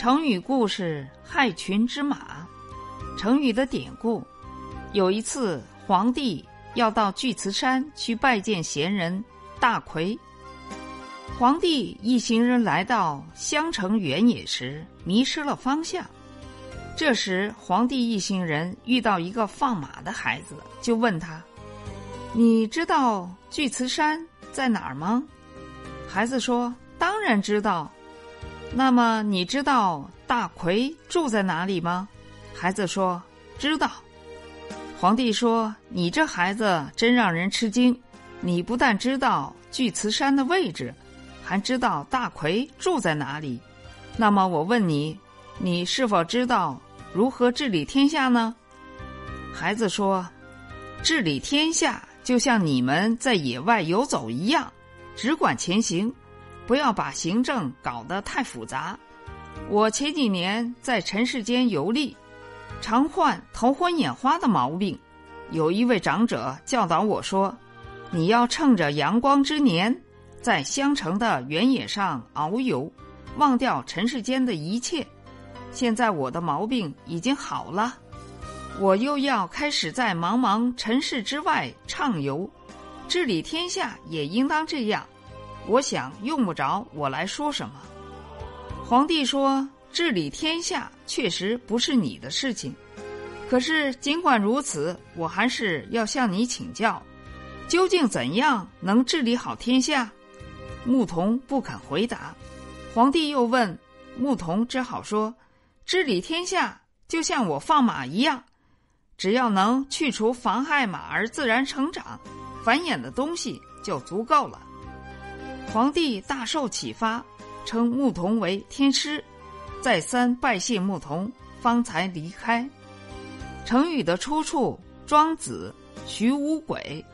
成语故事“害群之马”，成语的典故。有一次，皇帝要到巨慈山去拜见贤人大魁。皇帝一行人来到襄城原野时，迷失了方向。这时，皇帝一行人遇到一个放马的孩子，就问他：“你知道巨慈山在哪儿吗？”孩子说：“当然知道。”那么你知道大奎住在哪里吗？孩子说：“知道。”皇帝说：“你这孩子真让人吃惊，你不但知道巨慈山的位置，还知道大奎住在哪里。那么我问你，你是否知道如何治理天下呢？”孩子说：“治理天下就像你们在野外游走一样，只管前行。”不要把行政搞得太复杂。我前几年在尘世间游历，常患头昏眼花的毛病。有一位长者教导我说：“你要趁着阳光之年，在襄城的原野上遨游，忘掉尘世间的一切。”现在我的毛病已经好了，我又要开始在茫茫尘世之外畅游，治理天下也应当这样。我想用不着我来说什么。皇帝说：“治理天下确实不是你的事情，可是尽管如此，我还是要向你请教，究竟怎样能治理好天下？”牧童不肯回答。皇帝又问，牧童只好说：“治理天下就像我放马一样，只要能去除妨害马儿自然成长、繁衍的东西就足够了。”皇帝大受启发，称牧童为天师，再三拜谢牧童，方才离开。成语的出处：庄子《徐无鬼》。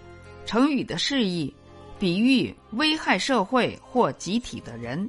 成语的释义：比喻危害社会或集体的人。